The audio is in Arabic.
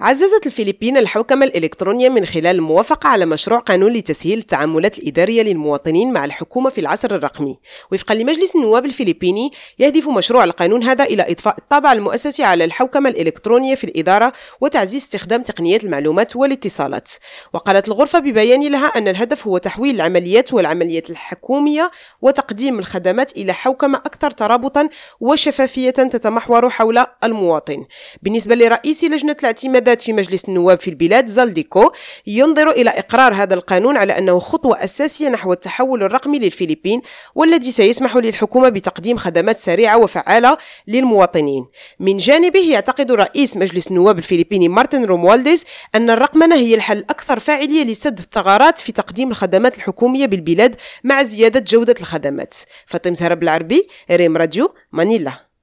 عززت الفلبين الحوكمة الإلكترونية من خلال الموافقة على مشروع قانون لتسهيل التعاملات الإدارية للمواطنين مع الحكومة في العصر الرقمي. وفقا لمجلس النواب الفلبيني يهدف مشروع القانون هذا إلى إضفاء الطابع المؤسسي على الحوكمة الإلكترونية في الإدارة وتعزيز استخدام تقنيات المعلومات والاتصالات. وقالت الغرفة ببيان لها أن الهدف هو تحويل العمليات والعمليات الحكومية وتقديم الخدمات إلى حوكمة أكثر ترابطا وشفافية تتمحور حول المواطن. بالنسبة لرئيس لجنة الاعتماد الانتخابات في مجلس النواب في البلاد زالديكو ينظر إلى إقرار هذا القانون على أنه خطوة أساسية نحو التحول الرقمي للفلبين والذي سيسمح للحكومة بتقديم خدمات سريعة وفعالة للمواطنين. من جانبه يعتقد رئيس مجلس النواب الفلبيني مارتن روموالديز أن الرقمنة هي الحل الأكثر فاعلية لسد الثغرات في تقديم الخدمات الحكومية بالبلاد مع زيادة جودة الخدمات. فاطمة زهرة بالعربي ريم راديو مانيلا.